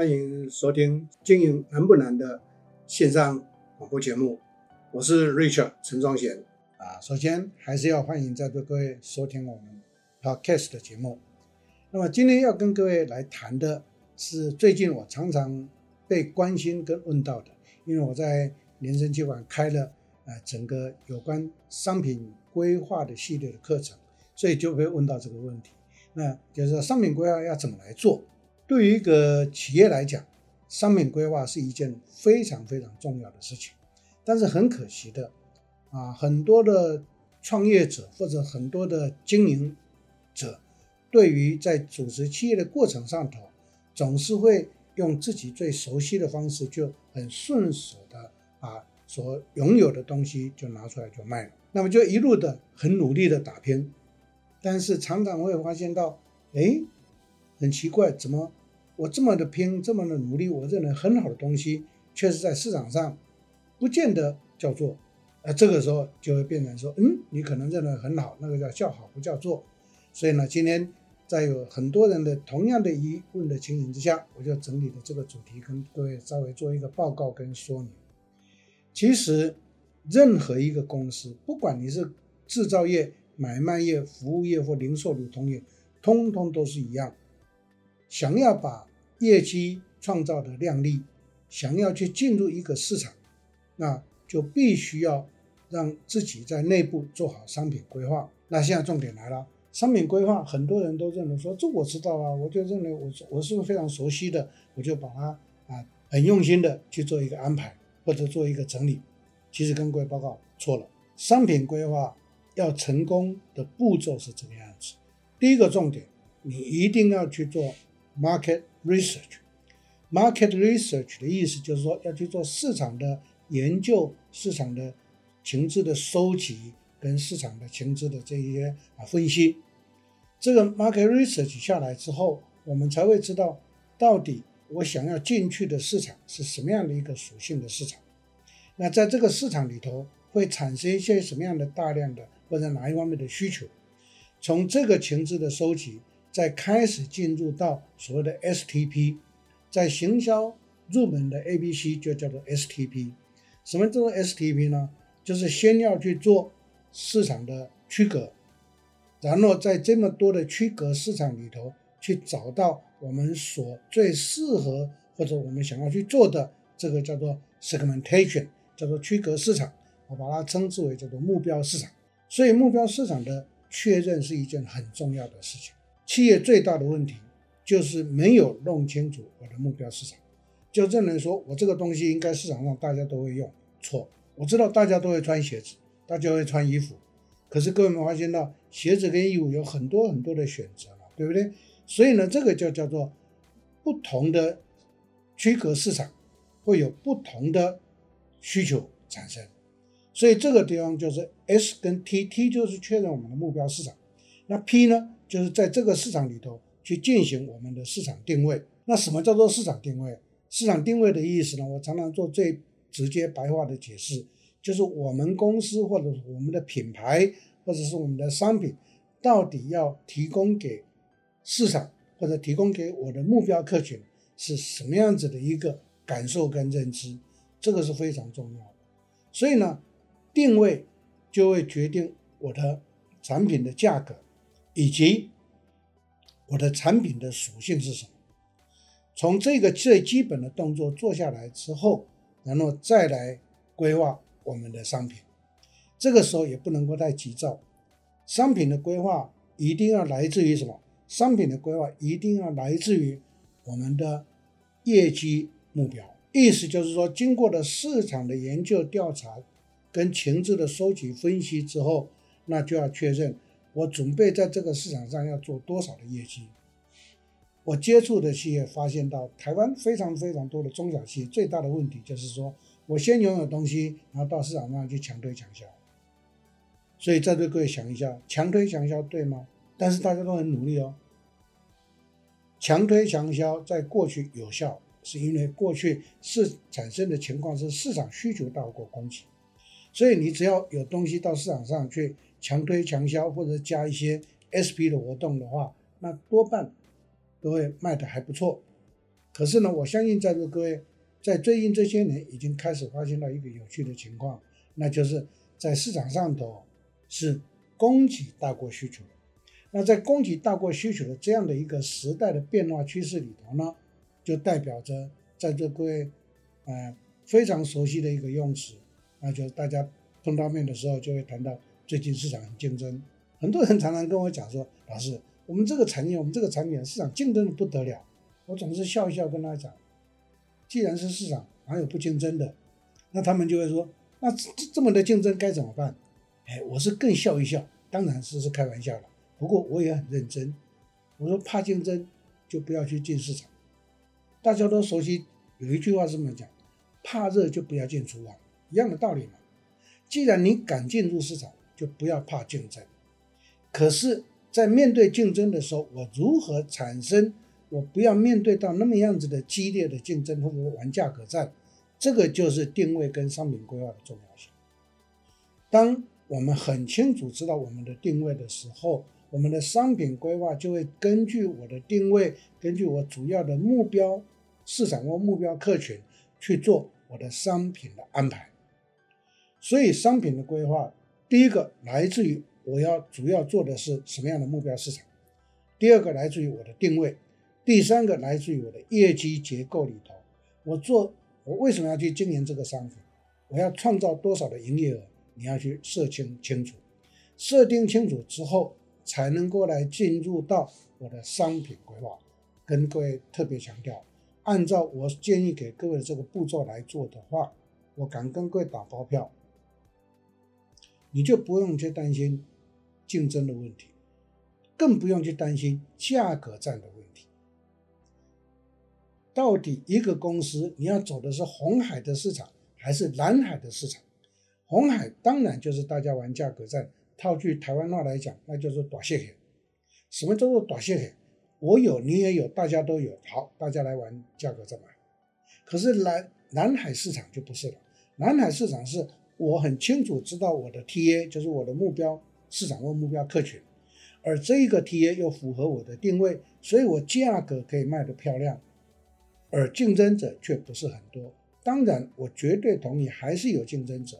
欢迎收听《经营难不难》的线上广播节目，我是 Richard 陈宗贤啊。首先还是要欢迎在座各位收听我们 Podcast 的节目。那么今天要跟各位来谈的是最近我常常被关心跟问到的，因为我在联圣企管开了呃整个有关商品规划的系列的课程，所以就会问到这个问题，那就是商品规划要怎么来做？对于一个企业来讲，商品规划是一件非常非常重要的事情。但是很可惜的，啊，很多的创业者或者很多的经营者，对于在组织企业的过程上头，总是会用自己最熟悉的方式，就很顺手的把所拥有的东西就拿出来就卖了。那么就一路的很努力的打拼，但是常常会发现到，哎，很奇怪，怎么？我这么的拼，这么的努力，我认为很好的东西，确实在市场上不见得叫做，呃，这个时候就会变成说，嗯，你可能认为很好，那个叫叫好不叫做。所以呢，今天在有很多人的同样的疑问的情形之下，我就整理了这个主题，跟各位稍微做一个报告跟说明。其实，任何一个公司，不管你是制造业、买卖业、服务业或零售、流通业，通通都是一样，想要把业绩创造的量力，想要去进入一个市场，那就必须要让自己在内部做好商品规划。那现在重点来了，商品规划很多人都认为说，这我知道啊，我就认为我我是非常熟悉的，我就把它啊很用心的去做一个安排或者做一个整理。其实跟各位报告错了，商品规划要成功的步骤是这个样子。第一个重点，你一定要去做 market。Research，market research 的意思就是说要去做市场的研究、市场的情资的收集跟市场的情资的这一些啊分析。这个 market research 下来之后，我们才会知道到底我想要进去的市场是什么样的一个属性的市场。那在这个市场里头会产生一些什么样的大量的或者哪一方面的需求？从这个情资的收集。在开始进入到所谓的 STP，在行销入门的 ABC 就叫做 STP。什么叫做 STP 呢？就是先要去做市场的区隔，然后在这么多的区隔市场里头去找到我们所最适合或者我们想要去做的这个叫做 segmentation，叫做区隔市场，我把它称之为叫做目标市场。所以目标市场的确认是一件很重要的事情。企业最大的问题就是没有弄清楚我的目标市场，就证人说我这个东西应该市场上大家都会用，错。我知道大家都会穿鞋子，大家会穿衣服，可是各位没发现到鞋子跟衣服有很多很多的选择嘛，对不对？所以呢，这个就叫做不同的区隔市场会有不同的需求产生，所以这个地方就是 S 跟 T，T 就是确认我们的目标市场，那 P 呢？就是在这个市场里头去进行我们的市场定位。那什么叫做市场定位？市场定位的意思呢？我常常做最直接白话的解释，就是我们公司或者我们的品牌或者是我们的商品，到底要提供给市场或者提供给我的目标客群是什么样子的一个感受跟认知，这个是非常重要的。所以呢，定位就会决定我的产品的价格。以及我的产品的属性是什么？从这个最基本的动作做下来之后，然后再来规划我们的商品。这个时候也不能够太急躁，商品的规划一定要来自于什么？商品的规划一定要来自于我们的业绩目标。意思就是说，经过了市场的研究调查跟情资的收集分析之后，那就要确认。我准备在这个市场上要做多少的业绩？我接触的企业发现到，台湾非常非常多的中小企业最大的问题就是说，我先拥有东西，然后到市场上去强推强销。所以在这各位想一下，强推强销对吗？但是大家都很努力哦。强推强销在过去有效，是因为过去是产生的情况是市场需求大过供给，所以你只要有东西到市场上去。强推强销或者加一些 SP 的活动的话，那多半都会卖得还不错。可是呢，我相信在座各位在最近这些年已经开始发现到一个有趣的情况，那就是在市场上头是供给大过需求。那在供给大过需求的这样的一个时代的变化趋势里头呢，就代表着在座各位，呃，非常熟悉的一个用词，那就是大家碰到面的时候就会谈到最近市场很竞争，很多人常常跟我讲说，老师，我们这个产业，我们这个产品市场竞争的不得了。我总是笑一笑跟他讲，既然是市场，哪有不竞争的？那他们就会说，那这这么的竞争该怎么办？哎，我是更笑一笑，当然是是开玩笑了。不过我也很认真，我说怕竞争就不要去进市场。大家都熟悉有一句话是这么讲：怕热就不要进厨房，一样的道理嘛。既然你敢进入市场，就不要怕竞争。可是，在面对竞争的时候，我如何产生我不要面对到那么样子的激烈的竞争，或者玩价格战？这个就是定位跟商品规划的重要性。当我们很清楚知道我们的定位的时候，我们的商品规划就会根据我的定位，根据我主要的目标市场或目标客群去做我的商品的安排。所以，商品的规划，第一个来自于我要主要做的是什么样的目标市场；第二个来自于我的定位；第三个来自于我的业绩结构里头，我做我为什么要去经营这个商品？我要创造多少的营业额？你要去设清清楚，设定清楚之后。才能够来进入到我的商品规划，跟各位特别强调，按照我建议给各位的这个步骤来做的话，我敢跟各位打包票，你就不用去担心竞争的问题，更不用去担心价格战的问题。到底一个公司你要走的是红海的市场还是蓝海的市场？红海当然就是大家玩价格战。套句台湾话来讲，那就是大细海。什么叫做大细海？我有，你也有，大家都有。好，大家来玩价格战吧。可是蓝蓝海市场就不是了。蓝海市场是我很清楚知道我的 TA 就是我的目标市场或目标客群，而这一个 TA 又符合我的定位，所以我价格可以卖得漂亮，而竞争者却不是很多。当然，我绝对同意还是有竞争者。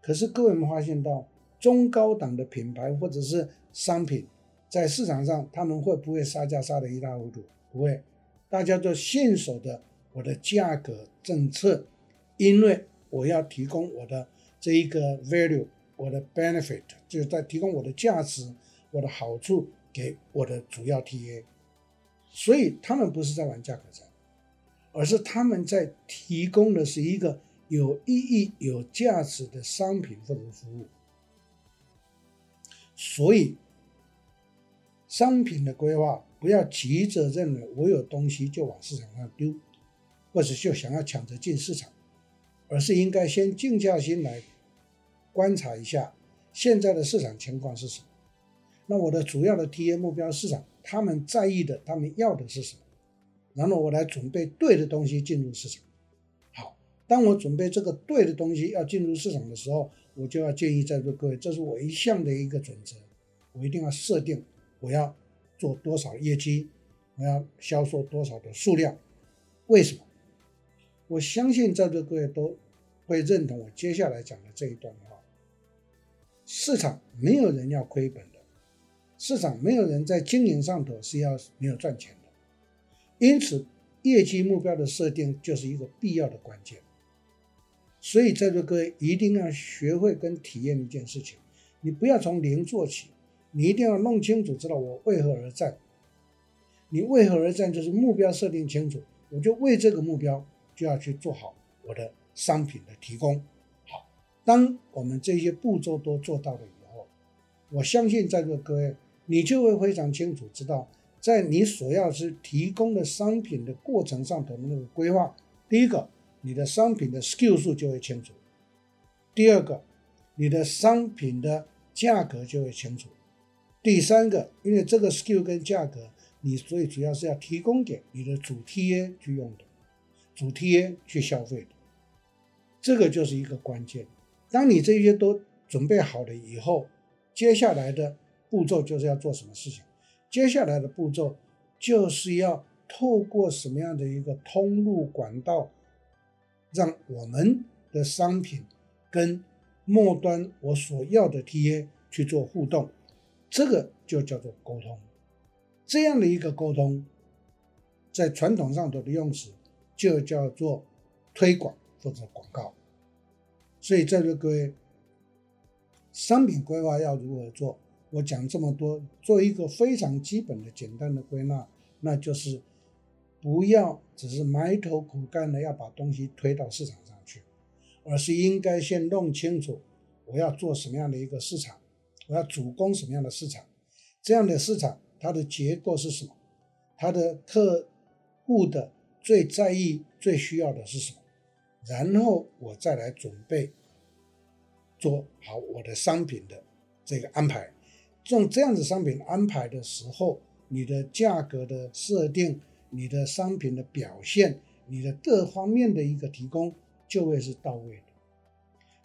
可是各位有没有发现到？中高档的品牌或者是商品，在市场上他们会不会杀价杀得一塌糊涂？不会，大家都信守的我的价格政策，因为我要提供我的这一个 value，我的 benefit，就是在提供我的价值、我的好处给我的主要 TA，所以他们不是在玩价格战，而是他们在提供的是一个有意义、有价值的商品或者服务。所以，商品的规划不要急着认为我有东西就往市场上丢，或者就想要抢着进市场，而是应该先静下心来观察一下现在的市场情况是什么。那我的主要的 TA 目标市场，他们在意的、他们要的是什么？然后我来准备对的东西进入市场。好，当我准备这个对的东西要进入市场的时候。我就要建议在座各位，这是我一向的一个准则，我一定要设定我要做多少业绩，我要销售多少的数量。为什么？我相信在座各位都会认同我接下来讲的这一段话。市场没有人要亏本的，市场没有人在经营上头是要没有赚钱的，因此业绩目标的设定就是一个必要的关键。所以，在座各位一定要学会跟体验一件事情，你不要从零做起，你一定要弄清楚，知道我为何而战。你为何而战，就是目标设定清楚，我就为这个目标就要去做好我的商品的提供。好，当我们这些步骤都做到了以后，我相信在座各位，你就会非常清楚知道，在你所要是提供的商品的过程上头的那个规划，第一个。你的商品的 skill 数就会清楚。第二个，你的商品的价格就会清楚。第三个，因为这个 skill 跟价格，你所以主要是要提供给你的主 TA 去用的，主 TA 去消费的。这个就是一个关键。当你这些都准备好了以后，接下来的步骤就是要做什么事情？接下来的步骤就是要透过什么样的一个通路管道，让我们的商品跟末端我所要的 TA 去做互动，这个就叫做沟通。这样的一个沟通，在传统上头的用词就叫做推广或者广告。所以在座各位，商品规划要如何做？我讲这么多，做一个非常基本的、简单的归纳，那就是不要只是埋头苦干的要把东西推到市场上去，而是应该先弄清楚我要做什么样的一个市场，我要主攻什么样的市场，这样的市场它的结构是什么，它的客户的最在意、最需要的是什么，然后我再来准备做好我的商品的这个安排。用这样子商品安排的时候，你的价格的设定、你的商品的表现、你的各方面的一个提供，就会是到位的。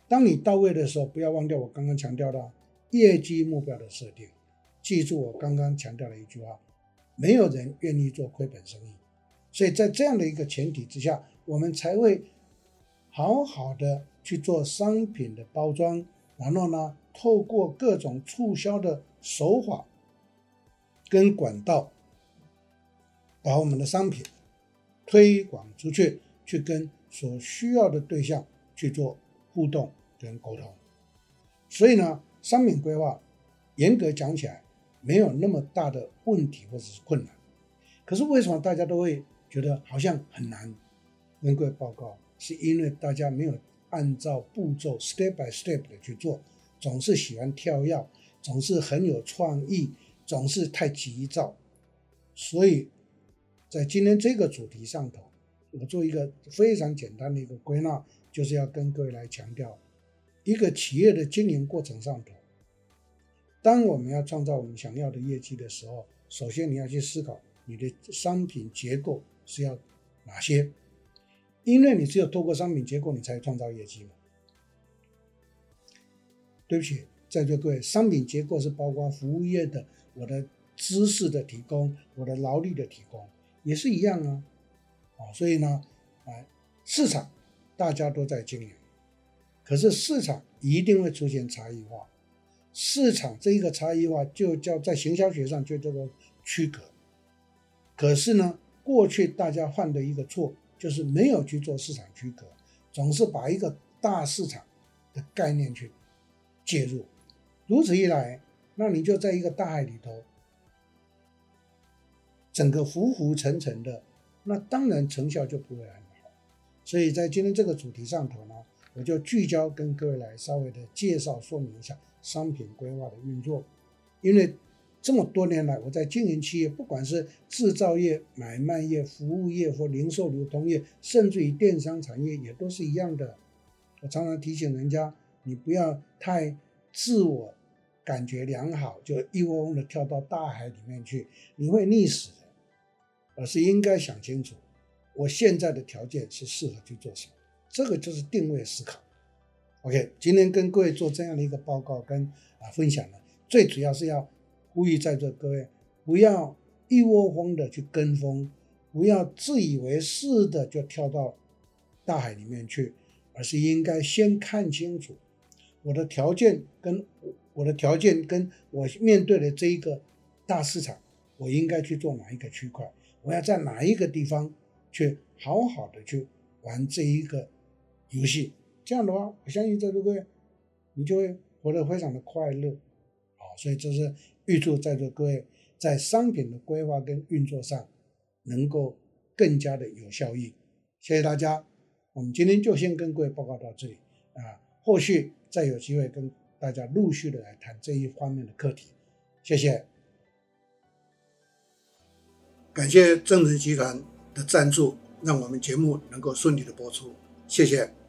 当你到位的时候，不要忘掉我刚刚强调的业绩目标的设定。记住我刚刚强调的一句话：没有人愿意做亏本生意。所以在这样的一个前提之下，我们才会好好的去做商品的包装，然后呢，透过各种促销的手法跟管道，把我们的商品推广出去，去跟所需要的对象去做互动跟沟通。所以呢，商品规划严格讲起来没有那么大的问题或者是困难。可是为什么大家都会觉得好像很难？能够报告，是因为大家没有按照步骤 step by step 的去做。总是喜欢跳跃，总是很有创意，总是太急躁，所以在今天这个主题上头，我做一个非常简单的一个归纳，就是要跟各位来强调，一个企业的经营过程上头，当我们要创造我们想要的业绩的时候，首先你要去思考你的商品结构是要哪些，因为你只有透过商品结构，你才创造业绩嘛。对不起，在座各位，商品结构是包括服务业的，我的知识的提供，我的劳力的提供，也是一样啊，啊，所以呢，啊，市场大家都在经营，可是市场一定会出现差异化，市场这一个差异化就叫在行销学上就叫做区隔，可是呢，过去大家犯的一个错就是没有去做市场区隔，总是把一个大市场的概念去。介入，如此一来，那你就在一个大海里头，整个浮浮沉沉的，那当然成效就不会很好。所以在今天这个主题上头呢，我就聚焦跟各位来稍微的介绍说明一下商品规划的运作。因为这么多年来，我在经营企业，不管是制造业、买卖业、服务业或零售流通业，甚至于电商产业，也都是一样的。我常常提醒人家。你不要太自我感觉良好，就一窝蜂的跳到大海里面去，你会溺死的。而是应该想清楚，我现在的条件是适合去做什么，这个就是定位思考。OK，今天跟各位做这样的一个报告跟啊分享呢，最主要是要呼吁在座各位不要一窝蜂的去跟风，不要自以为是的就跳到大海里面去，而是应该先看清楚。我的条件跟我的条件跟我面对的这一个大市场，我应该去做哪一个区块？我要在哪一个地方去好好的去玩这一个游戏？这样的话，我相信在座各位，你就会活得非常的快乐。好，所以这是预祝在座各位在商品的规划跟运作上能够更加的有效益。谢谢大家，我们今天就先跟各位报告到这里啊，后续。再有机会跟大家陆续的来谈这一方面的课题，谢谢。感谢正直集团的赞助，让我们节目能够顺利的播出，谢谢。